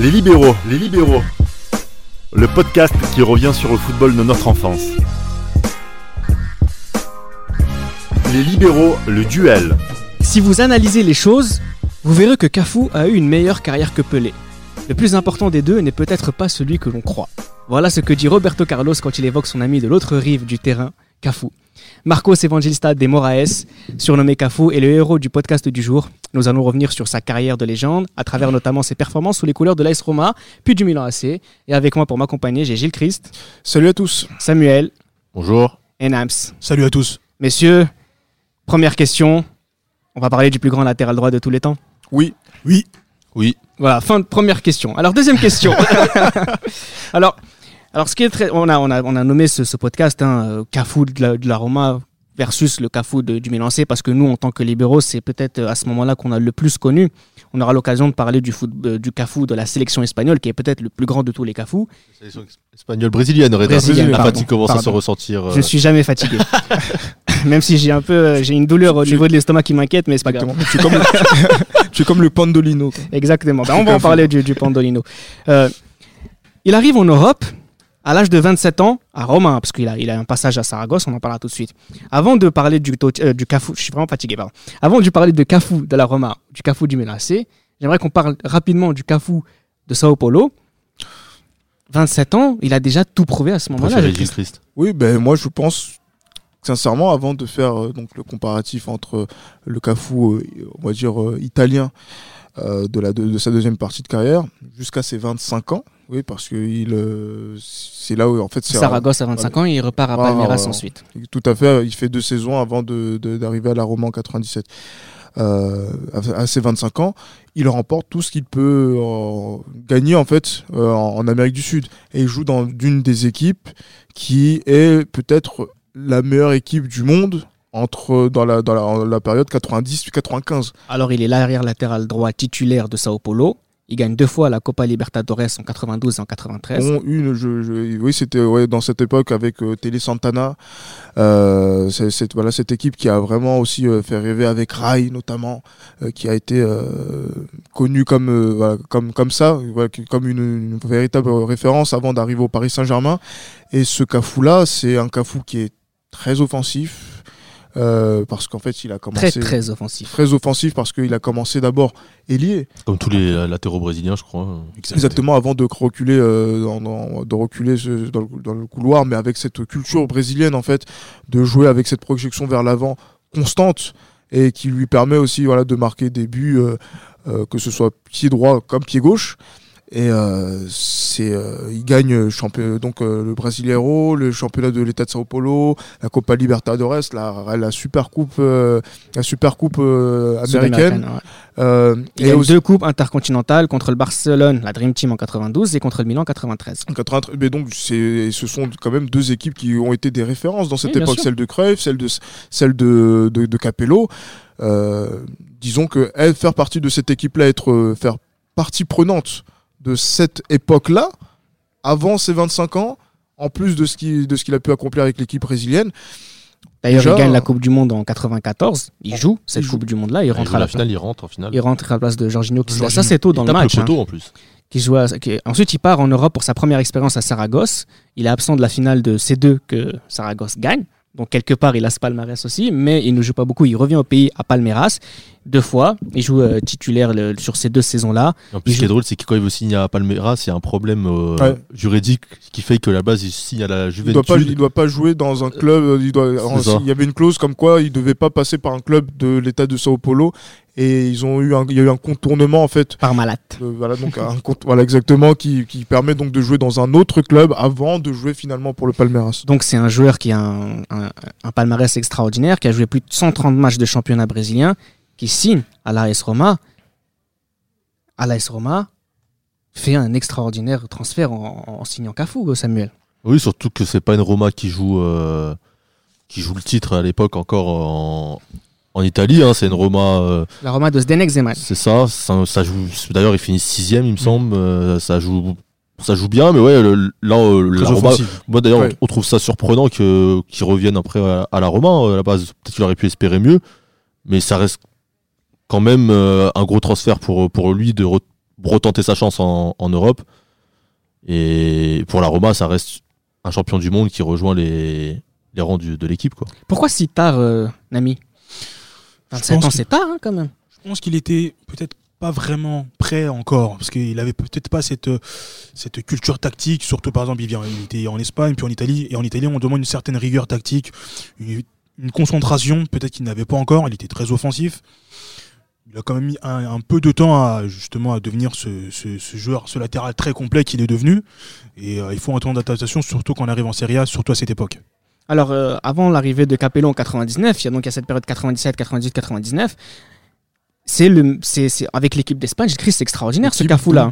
Les libéraux, les libéraux. Le podcast qui revient sur le football de notre enfance. Les libéraux, le duel. Si vous analysez les choses, vous verrez que Cafu a eu une meilleure carrière que Pelé. Le plus important des deux n'est peut-être pas celui que l'on croit. Voilà ce que dit Roberto Carlos quand il évoque son ami de l'autre rive du terrain, Cafu. Marcos Evangelista de Moraes, surnommé Cafu, est le héros du podcast du jour. Nous allons revenir sur sa carrière de légende, à travers notamment ses performances sous les couleurs de l'AS Roma, puis du Milan AC. Et avec moi pour m'accompagner, j'ai Gilles Christ, Salut à tous. Samuel Bonjour. et Nams. Salut à tous. Messieurs, première question. On va parler du plus grand latéral droit de tous les temps. Oui. Oui. Oui. Voilà, fin de première question. Alors, deuxième question. alors, alors, ce qui est très. On a, on a, on a nommé ce, ce podcast hein, euh, Cafu de la, de la Roma versus le Cafu de- du Milan AC parce que nous, en tant que libéraux, c'est peut-être euh, à ce moment-là qu'on a le plus connu. On aura l'occasion de parler du, foot, euh, du Cafu de la sélection espagnole qui est peut-être le plus grand de tous les Cafous. Sélection espagnole brésilienne. Brésilienne, La fatigue commence à se ressentir. euh, Je ne suis jamais fatigué. Même si j'ai un peu, euh, j'ai une douleur au niveau de l'estomac qui m'inquiète, mais c'est pas grave. Tu, es comme le, tu es comme le Pandolino. quoi. Exactement. Ben, on va en parler du, du Pandolino. Euh, il arrive en Europe à l'âge de 27 ans à Rome, hein, parce qu'il a, il a un passage à Saragosse, on en parlera tout de suite. Avant de parler du, Tot- euh, du Cafu, je suis vraiment fatigué, pardon. Avant de parler de Cafu de la Roma, du Cafu du AC, j'aimerais qu'on parle rapidement du Cafu de Sao Paulo. 27 ans, il a déjà tout prouvé à ce moment-là. Oui, ben moi je pense sincèrement avant de faire euh, donc le comparatif entre le Cafu, euh, on va dire euh, italien euh, de la de, de sa deuxième partie de carrière jusqu'à ses 25 ans. Oui, parce que il euh, c'est là où en fait Saragosse à 25 ans, il repart à Ah, Palmeiras ensuite. Tout à fait. Il fait deux saisons avant de- de- d'arriver à la Roma en 97. Euh, à à ses 25 ans, il remporte tout ce qu'il peut euh, gagner en fait euh, en, en Amérique du Sud et il joue dans une des équipes qui est peut-être la meilleure équipe du monde entre dans la dans la, la période 90-95. Alors, il est l'arrière latéral droit titulaire de Sao Paulo. Il gagne deux fois la Copa Libertadores en 92 et en 93. Bon, une, je, je- oui, c'était ouais, dans cette époque avec euh, Télé Santana. Euh, c'est, c'est- voilà, cette équipe qui a vraiment aussi euh, fait rêver avec Rai notamment, euh, qui a été euh, connue comme, voilà, comme, comme ça, comme une, une véritable référence avant d'arriver au Paris Saint-Germain. Et ce Cafou-là, c'est un Cafou qui est très offensif. Euh, parce qu'en fait, il a très, commencé très offensif. très offensif parce qu'il a commencé d'abord ailier, Comme tous les euh, latéraux brésiliens, je crois. Exactement, avant de reculer, euh, dans, dans- de reculer ce- dans, le, dans le couloir, mais avec cette culture brésilienne en fait, de jouer avec cette projection vers l'avant constante et qui lui permet aussi voilà de marquer des buts, euh, euh, que ce soit pied droit comme pied gauche. Et euh, c'est, euh, il gagne euh, champion, donc euh, le Brasileiro, le championnat de l'État de Sao Paulo, la Copa Libertadores, la, la super coupe, euh, la super coupe euh, américaine. Ouais. Euh, Il et aussi- deux coupes intercontinentales contre le Barcelone, la Dream Team en 92 et contre le Milan en 93. En 93, mais donc c'est, ce sont quand même deux équipes qui ont été des références dans cette Oui, époque, celle de Cruyff, celle de celle de, de, de Capello. Euh, disons que elle, faire partie de cette équipe-là, être euh, faire partie prenante de cette époque-là, avant ses 25 ans, en plus de ce qu'il de ce qu'il a pu accomplir avec l'équipe brésilienne. D'ailleurs, Déjà, il gagne la Coupe du Monde en 94. Il joue cette joue. Coupe du Monde-là. Il Il rentre à la la finale, il rentre en finale. Il rentre à la place de Jorginho qui se Jorginho. ça c'est tôt dans il le tape match. le hein, poteau en plus. qui joue à- qui- Ensuite, il part en Europe pour sa première expérience à Saragosse. Il est absent de la finale de C2 que Saragosse gagne. Donc, quelque part, il a ce palmarès aussi, mais il ne joue pas beaucoup. Il revient au pays à Palmeiras deux fois. Il joue euh, titulaire le- sur ces deux saisons-là. En plus, Il ce qui est drôle, c'est que quand il veut signer à Palmeiras, il y a un problème euh, Ouais. juridique qui fait que la base, il signe à la Il Juventus. doit pas, il doit pas jouer dans un club. euh, Il doit. Il y avait une clause comme quoi il devait pas passer par un club de l'État de Sao Paulo. Et ils ont eu, un, il y a eu un contournement en fait Par Malat. Euh, voilà donc un compte voilà exactement qui, qui permet donc de jouer dans un autre club avant de jouer finalement pour le Palmeiras. Donc, c'est un joueur qui a un, un- un palmarès extraordinaire, qui a joué plus de 130 matchs de championnat brésilien, qui signe à l'AS Roma. À l'AS Roma, fait un extraordinaire transfert en, en signant Cafu, Samuel. Oui, surtout que c'est pas une Roma qui joue, euh, qui joue le titre à l'époque encore en, en Italie. hein. C'est une Roma, euh, La Roma de Zdenek Zeman. c'est ça, ça, ça joue. D'ailleurs, ils finissent sixième, Mm. il me semble. euh, ça joue, ça joue bien, mais ouais, le- là, euh, la Roma. Moi d'ailleurs, Ouais. on, on trouve ça surprenant que qu'ils reviennent après à, à la Roma. hein. À la base, peut-être qu'il aurait pu espérer mieux, mais ça reste quand même euh, un gros transfert pour pour lui de re- retenter sa chance en, en Europe. Et pour la Roma, ça reste un champion du monde qui rejoint les, les rangs du- de l'équipe. quoi. Pourquoi si tard, euh, Nami? 27 pense ans, c'est tard hein, quand même. Je pense qu'il était peut-être pas vraiment prêt encore, parce qu'il avait peut-être pas cette, cette culture tactique, surtout par exemple, il, vient, il était en Espagne, puis en Italie, et en Italie, on demande une certaine rigueur tactique, une, une concentration, peut-être qu'il n'avait pas encore, il était très offensif. Il a quand même mis un, un peu de temps à justement à devenir ce, ce- ce joueur, ce latéral très complet qu'il est devenu. Et euh, il faut un temps d'adaptation, surtout quand on arrive en Serie A, surtout à cette époque. Alors, euh, avant l'arrivée de Capello en 99, il y a donc il y a cette période 97, 98, 99. C'est le, c'est, c'est- avec l'équipe d'Espagne, j'écris, c'est extraordinaire ce Cafou là.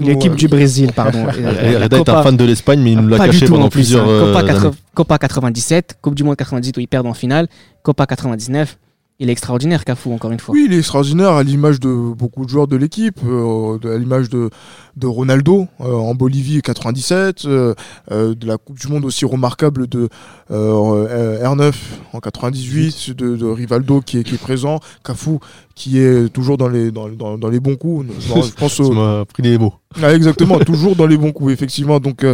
L'équipe du Brésil, pardon. Euh, la Reda est un Copa- fan de l'Espagne, mais il nous l'a Pas du caché pendant en plus. plusieurs. Copa, euh, 80 années. Copa 97, Coupe du Monde 98 où ils perdent en finale, Copa 99. Il est extraordinaire, Cafou, encore une fois. Oui, il est extraordinaire à l'image de beaucoup de joueurs de l'équipe, euh, à l'image de, de Ronaldo euh, en Bolivie 97, euh, de la Coupe du Monde aussi remarquable de euh, euh, R9 en 98, de, de Rivaldo qui est, qui est présent, Cafu qui est toujours dans les, dans, dans- dans les bons coups. Je, je pense Tu au, m'as pris les mots. ah, exactement, toujours dans les bons coups, effectivement. Donc,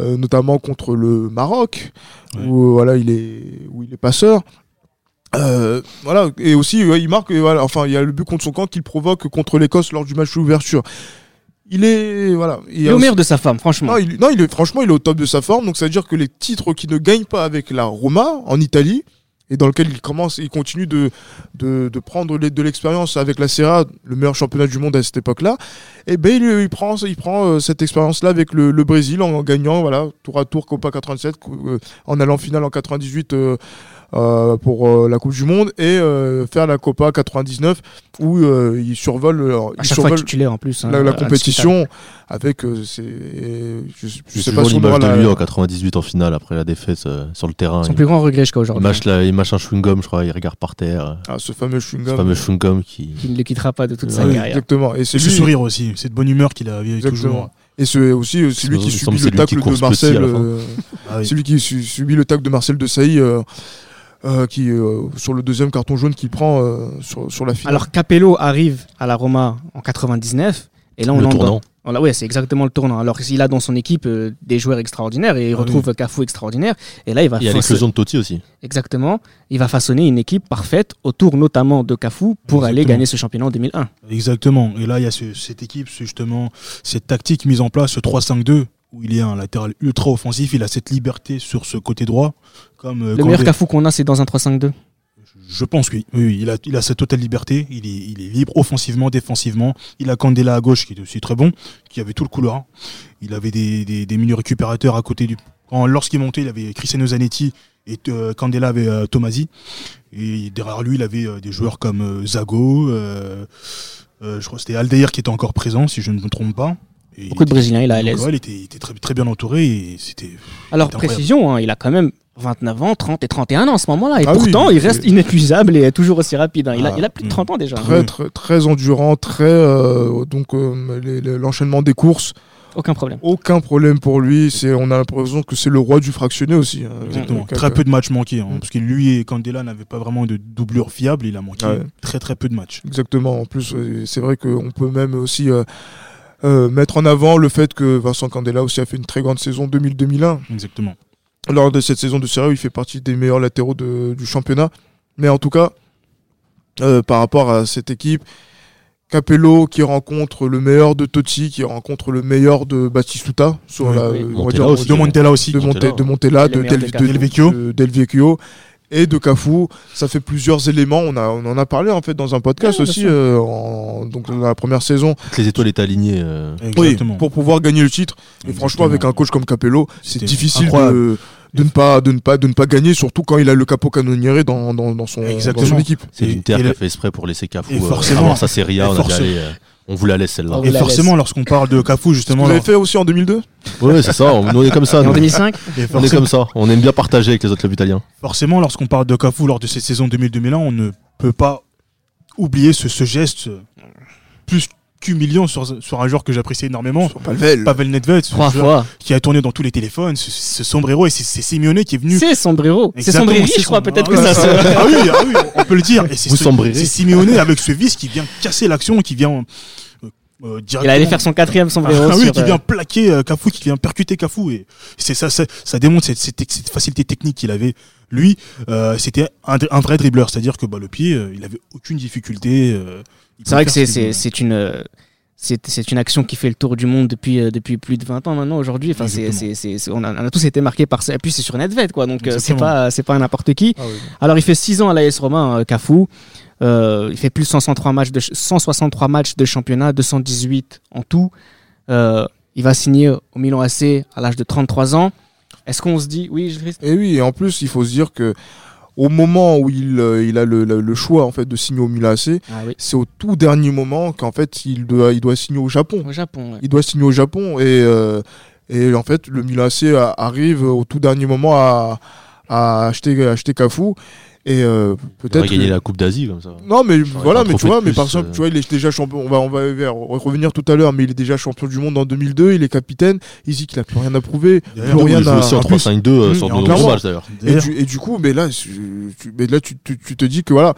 notamment contre le Maroc, Ouais. où voilà, il est, où il est passeur. Euh, voilà, et aussi ouais, il marque, et voilà, enfin, il y a le but contre son camp qu'il provoque contre l'Écosse lors du match d'ouverture. Il est, voilà, il est au meilleur de sa femme, franchement. non, il, non, il est, franchement, il est au top de sa forme. Donc, ça veut dire que les titres qu'il ne gagne pas avec la Roma en Italie, et dans lequel il commence, il continue de, de, de prendre de l'expérience avec la Serie A, le meilleur championnat du monde à cette époque-là, et ben il, il prend, il prend euh, cette expérience-là avec le, le Brésil en, gagnant, voilà, tour à tour Copa 87, cou- euh, en allant en finale en 98 euh, euh, pour euh, la Coupe du Monde, et euh, faire la Copa 99 où euh, il survole, euh, à il chaque fois survole titulaire en plus. hein, la, compétition avec euh, c'est je, je sais pas si on aura de la- lui en 98 en finale après la défaite euh, sur le terrain. Son Il, plus grand regret jusqu'à il aujourd'hui. mâche, la- il mâche un chewing-gum, je crois, il regarde par terre. ah, ce fameux Ce fameux chewing-gum qui. Qui ne le quittera pas de toute Ouais, sa carrière. exactement et c'est ce lui sourire aussi, cette bonne humeur qu'il exactement toujours. et c'est aussi euh, c'est lui qui Il subit le tacle de Marcel euh, celui qui su- subit le tacle de Marcel de Sailly euh, euh, qui euh, sur le deuxième carton jaune qu'il prend euh, sur, sur la finale Alors Capello arrive à la Roma en 99 et là on Le dans- tournant. Voilà, ouais, c'est exactement le tournant. Alors il a dans son équipe euh, des joueurs extraordinaires et il Ah retrouve Cafu extraordinaire et là il va Il y a façonner- l'explosion de Totti aussi. exactement, il va façonner une équipe parfaite autour notamment de Cafu pour aller gagner ce championnat en 2001. Exactement. Et là, il y a ce- cette équipe, ce- justement, cette tactique mise en place, ce 3-5-2, où il est un latéral ultra offensif, il a cette liberté sur ce côté droit. Comme, euh, Le meilleur il- Cafu qu'on a c'est dans un 3-5-2. Je pense que oui. Il, a, il a cette totale liberté. Il est, il est libre offensivement, défensivement. Il a Candela à gauche qui est aussi très bon, qui avait tout le couloir. Il avait des, des, des milieux récupérateurs à côté du. Lorsqu'il montait, il avait Cristiano Zanetti et euh, Candela avait euh, Tomasi. Et derrière lui, il avait euh, des joueurs comme euh, Zago. euh, euh, je crois que c'était Aldeir qui était encore présent, si je ne me trompe pas. Et Beaucoup de Brésiliens, il a à l'aise. ouais, il était, il était très, très bien entouré et c'était. Alors précision, hein, il a quand même 29 ans, 30 et 31 ans à ce moment-là et Ah oui, pourtant il reste inépuisable et toujours aussi rapide. hein. Il, a, Ah, il a plus de mm. 30 ans déjà. très, très très endurant très euh, donc euh, l'enchaînement des courses Aucun problème. aucun problème pour lui c'est on a l'impression que c'est le roi du fractionné aussi hein. Exactement. Donc, Très peu de matchs manqués. hein, Mm. parce que lui et Candela n'avaient pas vraiment de doublure fiable. Il a manqué Ouais. très très peu de matchs. Exactement. En plus, euh, c'est vrai qu'on peut même aussi euh, euh, mettre en avant le fait que Vincent Candela aussi a fait une très grande saison 2000-2001. Exactement. Lors de cette saison de Serie il fait partie des meilleurs latéraux de- du championnat. Mais en tout cas, euh, par rapport à cette équipe, Capello qui rencontre le meilleur de Totti, qui rencontre le meilleur de Batistuta sur Oui, la, oui. on va Montella dire, aussi. De Montella aussi. de, Monte- Montella. de Montella, de, Del, de de- Del Vecchio. de Del Vecchio et de Cafu. Ça fait plusieurs éléments. On, a, on en a parlé en fait dans un podcast aussi, euh, en- donc dans la première saison. Les étoiles étaient alignées. euh. Oui, pour pouvoir gagner le titre. Et Exactement. franchement, avec un coach comme Capello, c'est difficile incroyable. de, de ne pas, de, ne pas, de ne pas gagner, surtout quand il a le capot canonniere dans, dans, dans, son, dans son équipe. C'est l'Inter et qui a fait exprès pour laisser Cafu et euh, forcément- avoir sa A. et On, a force- dit, allez, euh, on vous la laisse celle-là. Et forcément, lorsqu'on parle de Cafu, justement, Vous l'avez fait aussi en 2002 Ouais, c'est ça. On, nous, on est comme ça. Et en nous. 2005 et On est comme ça. On aime bien partager avec les autres clubs italiens. forcément, lorsqu'on parle de Cafu lors de cette saison 2000-2001, on ne peut pas oublier ce, ce geste euh, qu'humiliant sur, sur un joueur que j'apprécie énormément. Sur Palvel. Pavel Nedved, Trois joueur fois. qui a tourné dans tous les téléphones, ce, ce sombrero, et c'est- c'est Simeone qui est venu C'est sombrero. C'est c'est je crois son- peut-être ah que ça se... ah oui, ah oui, on peut le dire. Et c'est Vous sombrerez. C'est Simeone avec ce vice qui vient casser l'action, qui vient euh, euh, Il allait faire son quatrième sombrero Ah oui, sur, qui euh, vient plaquer euh, Cafu, qui vient percuter Cafu. Et c'est ça, ça, ça démontre cette, cette, cette facilité technique qu'il avait. Lui, euh, c'était un, un vrai dribbleur, c'est-à-dire que bah, le pied, euh, il avait aucune difficulté. C'est vrai que c'est une euh, c'est une action qui fait le tour du monde depuis euh, depuis plus de 20 ans maintenant aujourd'hui. Enfin c'est on a, on a tous été marqués par ça. Et puis c'est sur Nedved quoi. Donc euh, c'est pas c'est pas n'importe qui. Ah oui. Alors il fait 6 ans à l'AS Romain euh, Cafu. Euh, il fait plus de 163 matchs de ch- 163 matchs de championnat, 218 en tout. Il va signer au Milan AC à l'âge de 33 ans. Est-ce qu'on se dit oui, Christ? Et oui, et en plus, il faut se dire que au moment où il, euh, il a le, le- le choix en fait de signer au Milan AC, Ah oui. c'est au tout dernier moment qu'en fait il doit, il doit signer au Japon. Au Japon. ouais. Il doit signer au Japon et, euh, et en fait le Milan AC arrive au tout dernier moment à, à acheter, acheter Cafu et euh, Il peut-être va gagner que- la Coupe d'Asie comme ça. Non mais voilà, mais tu vois, mais par exemple, euh. tu vois, il est déjà champion. On va, on va revenir tout à l'heure, mais il est déjà champion du monde en 2002. Il est capitaine. Il dit qu'il a plus rien à prouver. Plus Il rien joue à. aussi en en plus, 3-5-2 euh, Mmh, sur matchs d'ailleurs. et, du, et du coup, mais là, tu, tu- mais là, tu, tu- tu te dis que voilà,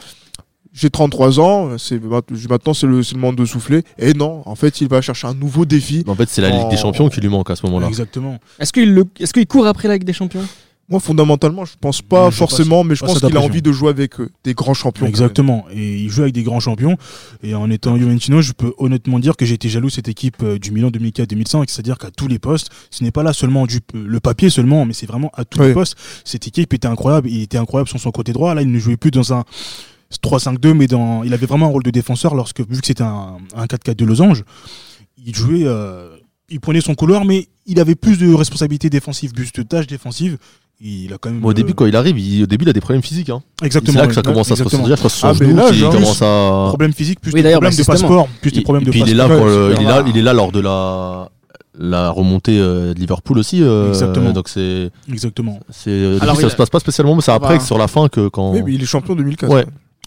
j'ai 33 ans. C'est maintenant, c'est le, le moment de souffler. Et non, en fait, il va chercher un nouveau défi. En fait, c'est la Ligue des Champions qui lui manque à ce moment-là. Exactement. Est-ce qu'il le- est-ce qu'il court après la Ligue des Champions? Moi, fondamentalement, je pense pas je forcément, mais je pense qu'il a envie de jouer avec euh, des grands champions. Exactement. Et il joue avec des grands champions. Et en étant Juventino, je peux honnêtement dire que j'ai été jaloux de cette équipe euh, du Milan 2004-2005. C'est-à-dire qu'à tous les postes, ce n'est pas là seulement du, le papier seulement, mais c'est vraiment à tous les postes. Cette équipe était incroyable. Il était incroyable sur son côté droit. Là, il ne jouait plus dans un 3-5-2, mais dans, il avait vraiment un rôle de défenseur lorsque, vu que c'était un, un 4-4 de losange, il jouait, euh, il prenait son couloir, mais il avait plus de responsabilités défensives, plus de tâches défensives. Il a quand même. Au début, euh, quand il arrive, il- au début, il a des problèmes physiques. Hein. C'est exactement. là que ça commence à se ressentir. Je crois que c'est son Ah, mais genou là, qui genre, commence à. Problème physique, plus Oui, des problèmes bah, de passeport, plus des problèmes et de puis il est passeport. là, pour Ouais, le- c'est il est là, il est là lors de la la remontée euh, de Liverpool aussi. euh, Exactement. Donc c'est Exactement. c'est ça il a- se passe pas spécialement, mais c'est après que sur la fin que quand. Oui, mais il est champion 2004. Ouais.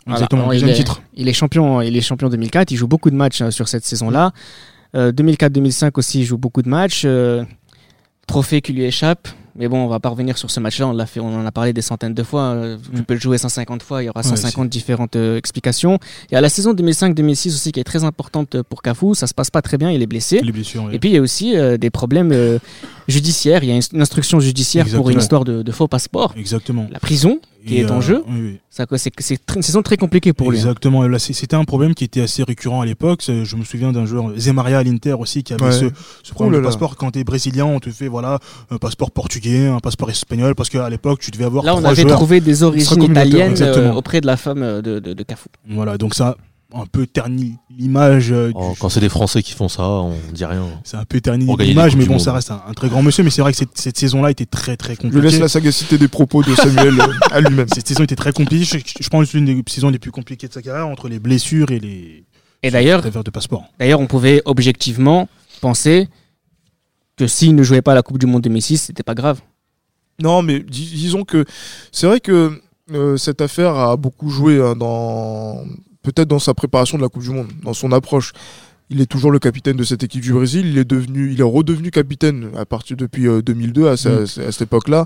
Exactement. Alors, il, est, titre. il est champion, il est champion 2004. Il joue beaucoup de matchs euh, sur cette saison-là. Euh, 2004-2005 aussi, il joue beaucoup de matchs. Trophée qui lui échappe. Mais bon, on va pas revenir sur ce match-là. On l'a fait, on en a parlé des centaines de fois. Euh, Tu Mm. peux le jouer 150 fois. Il y aura Ouais, 150 différentes euh, explications. Il y a la saison 2005-2006 aussi qui est très importante pour Cafu. Ça se passe pas très bien. Il est blessé. Les blessures. oui. Et puis il y a aussi euh, des problèmes judiciaires. Il y a une, instruction judiciaire pour une Exactement. histoire de, de faux passeport. Exactement. La prison qui Et, est en euh, jeu. oui, oui. Ça, c'est, une saison très compliquée pour lui. hein. Exactement. Là, c'est- C'était un problème qui était assez récurrent à l'époque. C'est- Je me souviens d'un joueur, Zemaria à l'Inter aussi, qui avait Ouais. ce, ce problème de là. passeport. Quand tu es brésilien, on te fait voilà, un passeport portugais, un passeport espagnol, parce qu'à l'époque, tu devais avoir Là, on trois avait joueurs. trouvé des origines italiennes exactement. euh, auprès de la femme euh, de, de, de Cafu. Voilà, donc ça a un peu terni l'image euh, Oh, quand c'est des Français qui font ça, on dit rien. C'est un peu terni l'image, mais bon, ça reste un, un très grand monsieur. Mais c'est vrai que cette, cette saison-là était très très Je compliquée. laisse la sagacité des propos de Samuel euh, à lui-même. Cette saison était très compliquée. Je, je pense que c'est l'une des saisons les plus compliquées de sa carrière entre les blessures et les Et d'ailleurs, de passeport. d'ailleurs, on pouvait objectivement penser que s'il ne jouait pas à la Coupe du Monde 2006, c'était pas grave. Non, mais dis- disons que c'est vrai que euh, cette affaire a beaucoup joué hein, dans peut-être dans sa préparation de la Coupe du Monde, dans son approche. Il est toujours le capitaine de cette équipe du Brésil. Il est devenu, il est redevenu capitaine à partir depuis euh, 2002 à, sa- Mm. à cette époque-là,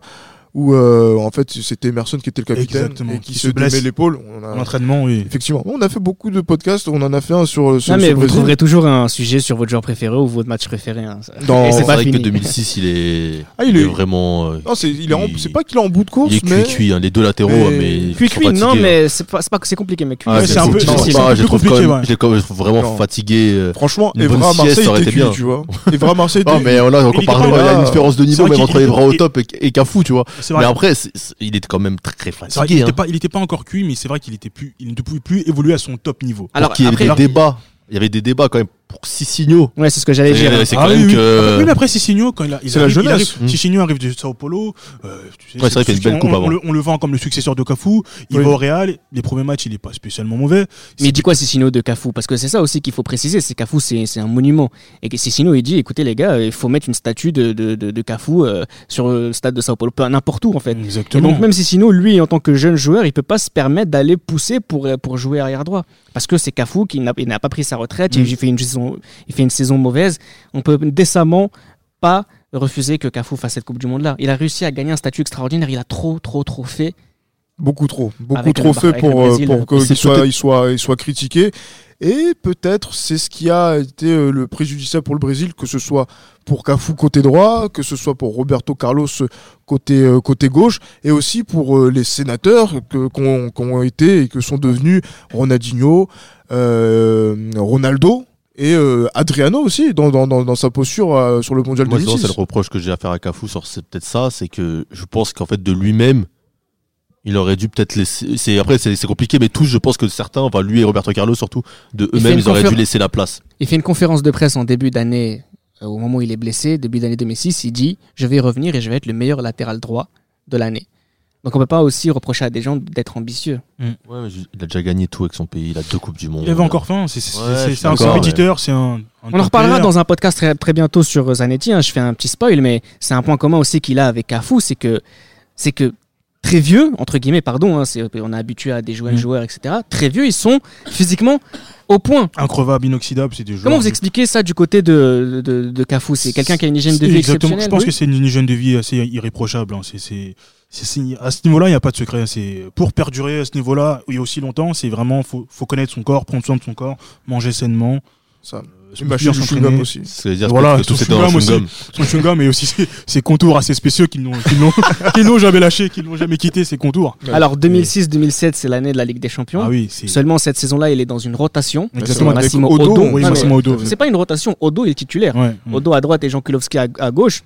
où euh, en fait c'était Emerson qui était le capitaine Exactement, et qui, qui se se blesse. l'épaule. On a- L'entraînement, oui. Effectivement, on a fait beaucoup de podcasts. On en a fait un sur ce, non, mais vous Brésil. trouverez toujours un sujet sur votre joueur préféré ou votre match préféré. hein. Dans- C'est vrai que fini. 2006, il est, Ah, il il est est- vraiment. euh, Non, c'est, il est en- Il- c'est pas qu'il est en bout de course, il est mais cuit, cuit, hein, les deux latéraux, Mais- mais. ils Cuit sont cuit, non, hein. mais c'est pas, c'est pas c'est compliqué, mais cuit. Ah, Ouais, c'est un peu- je trouve vraiment fatigué. euh. franchement, Evra à Marseille sieste, ça aurait était été cuit, bien. tu vois. Evra à Marseille Non, mais là, y a mal. une différence de niveau même entre Evra au top et, et Cafou, tu vois. Mais après, il est quand même très fatigué. n'était hein. pas, il était pas encore cuit, mais c'est vrai qu'il était plus, il ne pouvait plus évoluer à son top niveau. Alors, qu'il y ait des débats. Il y avait des débats quand même pour six signaux. ouais, c'est ce que j'allais dire. c'est Ah quand oui, même oui. que- Oui, mais après, Cicinho, quand il, a, il C'est la arrive, il jeunesse. arrive- Mm. Cicinho arrive de Sao Paulo. euh, tu sais, Ouais, c'est vrai qu'il y a une belle on- coupe on, avant. le, on le vend comme le successeur de Cafu. Il Oui. va au Real. Les premiers matchs, il est pas spécialement mauvais. Mais il dit quoi Sissino de Cafu? Parce que c'est ça aussi qu'il faut préciser, c'est Cafu c'est c'est un monument. Et que il dit écoutez les gars, il faut mettre une statue de, de, de, de Cafu euh, sur le stade de Sao Paulo, n'importe où en fait. Et Exactement. donc même Sissino, lui en tant que jeune joueur, il peut pas se permettre d'aller pousser pour, euh, pour jouer arrière droit. Parce que c'est Cafu qui n'a pas pris sa retraite, Mm. il, fait une saison, il fait une saison mauvaise. On peut décemment pas refuser que Cafu fasse cette Coupe du Monde là. Il a réussi à gagner un statut extraordinaire, il a trop trop trop fait. Beaucoup trop, beaucoup Avec trop fait pour, euh, Brésil, pour qu'il soit, il soit, il soit critiqué. Et peut-être c'est ce qui a été euh, le préjudiciable pour le Brésil, que ce soit pour Cafu côté droit, que ce soit pour Roberto Carlos côté, euh, côté gauche, et aussi pour euh, les sénateurs que- qu'on ont été et que sont devenus Ronaldinho, euh, Ronaldo et euh, Adriano aussi dans, dans, dans, dans sa posture euh, sur le mondial Moi, souvent, 2006. c'est le reproche que j'ai à faire à Cafu sur c'est peut-être ça, c'est que je pense qu'en fait de lui-même, il aurait dû peut-être laisser. C'est après c'est compliqué, mais tous, je pense que certains, enfin lui et Roberto Carlos surtout, de eux-mêmes, ils auraient dû laisser la place. Il fait une conférence de presse en début d'année, euh, au moment où il est blessé, début d'année 2006. Il dit Je vais revenir et je vais être le meilleur latéral droit de l'année. Donc on peut pas aussi reprocher à des gens d'être ambitieux. Ouais, mais je- il a déjà gagné tout avec son pays, il a deux coupes du monde. Il avait encore faim. C'est Ouais, un compétiteur, c'est un. un On en reparlera dans un podcast très, très bientôt sur euh, Zanetti. hein. Je fais un petit spoil, mais c'est un point commun aussi qu'il a avec Cafu, c'est que c'est que très vieux entre guillemets, pardon, hein, c'est- on est habitué à des jeunes Mm. joueurs, etc. Très vieux, ils sont physiquement au point. Increvable, inoxydable, c'est des joueurs. Comment vous expliquez ça du côté de, de, de Cafu C'est quelqu'un qui a une hygiène de vie Exactement. exceptionnelle Je pense oui que c'est une hygiène de vie assez irréprochable. hein. C'est- à ce niveau-là, il n'y a pas de secret. C'est pour perdurer à ce niveau-là, et aussi longtemps, c'est vraiment faut, faut connaître son corps, prendre soin de son corps, manger sainement, Ça. euh, chewing-gum aussi. C'est-à-dire Voilà, que tout son chewing-gum chewing-gum. Son chewing-gum et aussi ses, ses contours assez spéciaux qu'ils n'ont, qu'ils n'ont, qu'ils n'ont jamais lâché, qu'ils n'ont jamais quitté ses contours. Ouais. Alors 2006-2007, c'est l'année de la Ligue des Champions. Ah oui, c'est Seulement cette saison-là, il est dans une rotation. exactement. Massimo Odo, Odo. oui, Odo. C'est pas une rotation. Odo est titulaire. Ouais. Odo à droite et Jean Kulowski à, à gauche.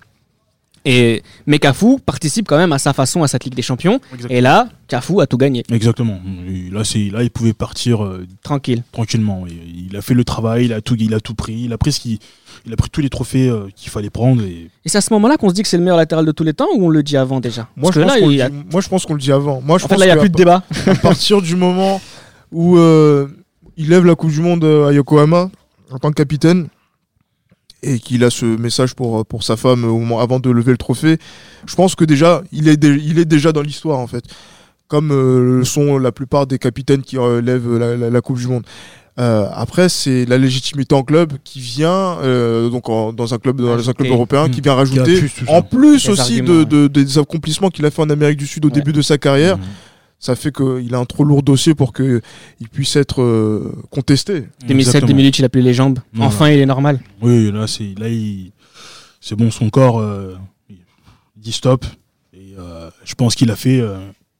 Et mais Cafu participe quand même à sa façon à cette Ligue des Champions. Exactement. Et là, Cafu a tout gagné, Exactement. Et Là, c'est, là, il pouvait partir euh, tranquille. tranquillement. Et Il a fait le travail, il a tout, il a tout pris, il a pris ce qui, il a pris tous les trophées euh, qu'il fallait prendre. Et Et c'est à ce moment-là qu'on se dit que c'est le meilleur latéral de tous les temps ou on le dit avant déjà? Moi, je pense là, qu'on le a- dit- moi, je pense qu'on le dit avant. Moi, je en fait, pense là, il n'y a plus de débat. à partir du moment où euh, il lève la Coupe du Monde euh, à Yokohama en tant que capitaine et qu'il a ce message pour, pour sa femme au moment, avant de lever le trophée, je pense que déjà, il est, dé- il est déjà dans l'histoire en fait. Comme euh, le sont la plupart des capitaines qui euh, lèvent la, la- la Coupe du Monde. Euh, après, c'est la légitimité en club qui vient, euh, donc en- dans un club, dans un club européen, qui Mmh. vient Qui rajouter, en plus aussi de, des accomplissements qu'il a fait en Amérique du Sud au Ouais. début de sa carrière Mhm. Ça fait qu'il a un trop lourd dossier pour qu'il puisse être euh, contesté. 2007-2008, il a plus les jambes. Non, enfin, il est normal. Oui, là, c'est, là, il- c'est bon, son corps euh, il dit stop. Et euh, je pense qu'il a fait,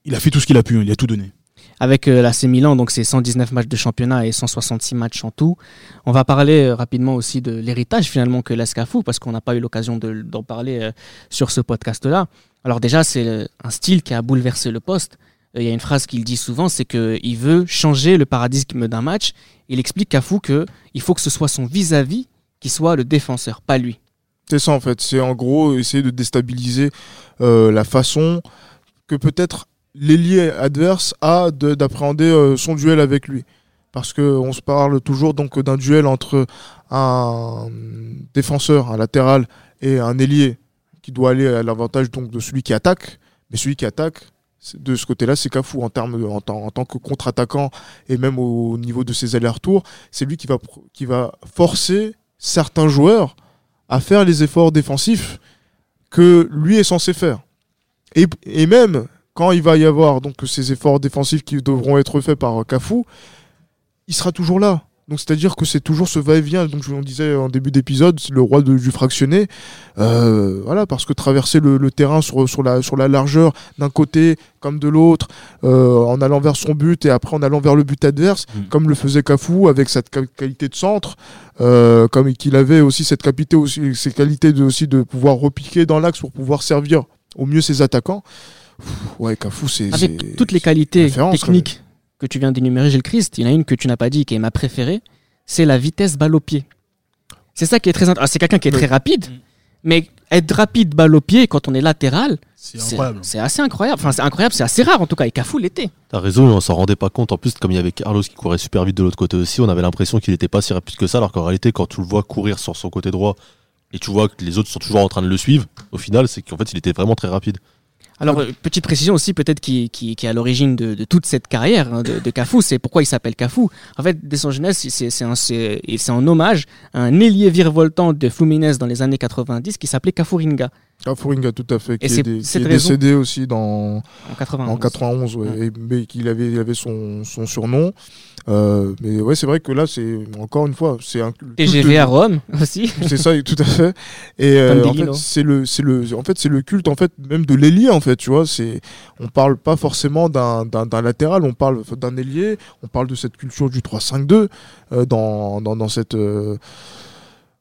il a fait tout ce qu'il a pu, il a tout donné. Avec l'AC Milan, donc c'est 119 matchs de championnat et 166 matchs en tout. On va parler rapidement aussi de l'héritage finalement que laisse Cafu, parce qu'on n'a pas eu l'occasion de- d'en parler sur ce podcast-là. Alors déjà, c'est un style qui a bouleversé le poste. Euh, Il y a une phrase qu'il dit souvent, c'est qu'il veut changer le paradigme d'un match. Il explique Cafu qu'il faut que ce soit son vis-à-vis qui soit le défenseur, pas lui. C'est ça en fait, c'est en gros essayer de déstabiliser euh, la façon que peut-être l'ailier adverse a de- d'appréhender euh, son duel avec lui. Parce qu'on se parle toujours donc d'un duel entre un défenseur, un latéral et un ailier qui doit aller à l'avantage donc de celui qui attaque. Mais celui qui attaque, de ce côté-là, c'est Cafu en, termes en, tant- que contre-attaquant et même au niveau de ses allers-retours. C'est lui qui va, qui va forcer certains joueurs à faire les efforts défensifs que lui est censé faire. Et, même quand il va y avoir donc ces efforts défensifs qui devront être faits par Cafu, il sera toujours là. Donc c'est-à-dire que c'est toujours ce va-et-vient. Donc je vous le disais en début d'épisode, c'est le roi de- du fractionné. Euh, voilà, parce que traverser le, le terrain sur, sur, la, sur la largeur d'un côté comme de l'autre, euh, en allant vers son but et après en allant vers le but adverse, Mm. comme le faisait Cafu avec cette qualité de centre, euh, comme qu'il avait aussi cette qualité aussi, ces qualités de, aussi de pouvoir repiquer dans l'axe pour pouvoir servir au mieux ses attaquants. Pff, ouais, Cafu, c'est Avec toutes les qualités référence, techniques que tu viens d'énumérer, Gilles Christ, il y en a une que tu n'as pas dit qui est ma préférée, c'est la vitesse balle au pied. C'est ça qui est très intéressant. C'est quelqu'un qui est Oui. très rapide, Mm. mais être rapide balle au pied quand on est latéral, C'est c'est incroyable. c'est assez incroyable. Enfin, c'est incroyable, c'est assez rare en tout cas. Et Cafu l'était. T'as raison, on s'en rendait pas compte. En plus, comme il y avait Carlos qui courait super vite de l'autre côté aussi, on avait l'impression qu'il était pas si rapide que ça, alors qu'en réalité, quand tu le vois courir sur son côté droit et tu vois que les autres sont toujours en train de le suivre, au final, c'est qu'en fait, il était vraiment très rapide. Alors, euh, petite précision aussi, peut-être qui, qui, qui est à l'origine de, de toute cette carrière hein, de, de Cafu, c'est pourquoi il s'appelle Cafu. En fait, dès son jeunesse, c'est c'est un- c'est- et c'est en hommage à un ailier virevoltant de Fluminense dans les années 90 qui s'appelait Cafuringa. Cafuringa, tout à fait, qui est, qui décédé aussi dans, En 91. en 91, ouais, Ouais. et- mais qu'il avait, il avait son, son surnom. Euh, mais ouais, c'est vrai que là, c'est encore une fois, c'est un TGV à Rome aussi. c'est ça, tout à fait. Et euh, en fait, c'est le, c'est le, en fait, c'est le culte en fait même de l'ailier en fait, tu vois. C'est, on parle pas forcément d'un, d'un, d'un latéral, on parle d'un ailier. On parle de cette culture du 3-5-2 euh, dans, dans, dans cette,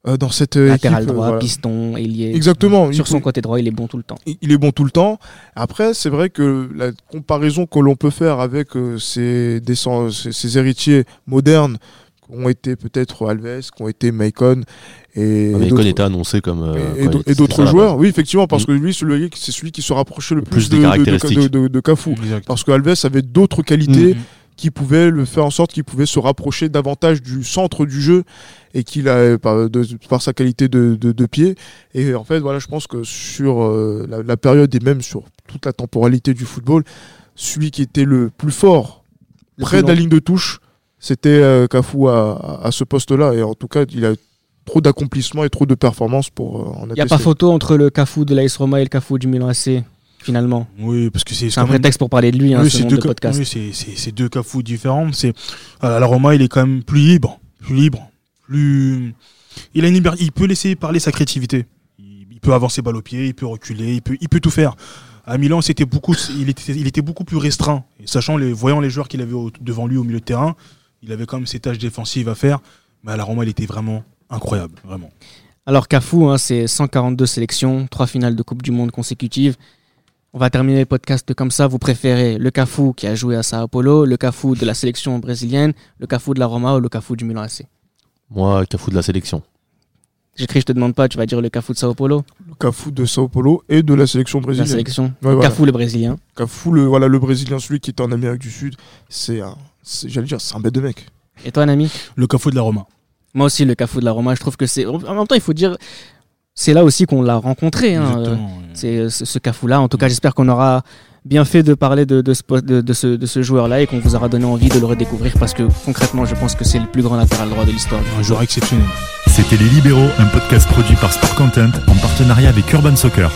euh, euh, dans cette euh, Latéral équipe, euh, droit, voilà. piston, ailier. Exactement. Sur Il- son côté droit, il est bon tout le temps. il il est bon tout le temps. Après, c'est vrai que la comparaison que l'on peut faire avec euh, ses, descend- ses, ses héritiers modernes, qui ont été peut-être Alves, qui ont été Maicon et, était annoncé comme. euh, et- d'autres joueurs. Oui, effectivement, parce Mm. que lui, c'est celui qui se rapprochait le, Le plus, plus des de, de, caractéristiques. de, de- de Cafu. Exact. Parce que Alves avait d'autres qualités Mhm. Qui pouvaient le faire en sorte qu'il pouvait se rapprocher davantage du centre du jeu et qu'il a par, de- par sa qualité de, de, de pied. Et en fait, voilà, je pense que sur euh, la, la période et même sur toute la temporalité du football, celui qui était le plus fort Le près plus de la ligne de touche, c'était euh, Cafu à, à- à ce poste-là. Et en tout cas, il a trop d'accomplissements et trop de performances pour euh, en Il n'y a pas photo entre le Cafou de l'AS Roma et le Cafou du Milan AC, finalement. Oui, parce que c'est un quand même- prétexte pour parler de lui, hein, Oui, c'est deux, de oui, c'est- deux cafous différents. C'est à la Roma, il est quand même plus libre, plus libre, plus. Il a une liberté. Il peut laisser parler sa créativité. Il, il peut avancer balle au pied, il peut reculer, il peut, il peut tout faire. À Milan, c'était beaucoup, il était, il était beaucoup plus restreint. Et sachant les, voyant les joueurs qu'il avait au- devant lui au milieu de terrain, il avait quand même ses tâches défensives à faire. Mais à la Roma, il était vraiment incroyable, vraiment. Alors Cafou, hein, c'est 142 sélections, 3 finales de Coupe du Monde consécutives. On va terminer le podcast comme ça. Vous préférez le Cafou qui a joué à Sao Paulo, le Cafou de la sélection brésilienne, le Cafou de la Roma ou le Cafou du Milan AC Moi, Cafou de la sélection. J'écris, je te demande pas, tu vas dire le Cafou de Sao Paulo, Le Cafu de Sao Paulo et de la sélection la brésilienne. sélection. Ouais, voilà. Cafou le brésilien. Cafu, le, voilà, le Brésilien, celui qui est en Amérique du Sud, c'est un, j'allais dire, c'est un bête de mec. Et toi, Nami? Le cafou de la Roma. Moi aussi, le Cafou de la Roma, je trouve que c'est. En même temps, il faut dire, c'est là aussi qu'on l'a rencontré. hein, Exactement, ouais. C'est euh, ce, Cafou-là. En tout cas, j'espère qu'on aura bien fait de parler de, ce, ce joueur-là et qu'on vous aura donné envie de le redécouvrir parce que concrètement, je pense que c'est le plus grand latéral droit de l'histoire. Un joueur exceptionnel. C'était Les Libéraux, un podcast produit par Sport Content en partenariat avec Urban Soccer.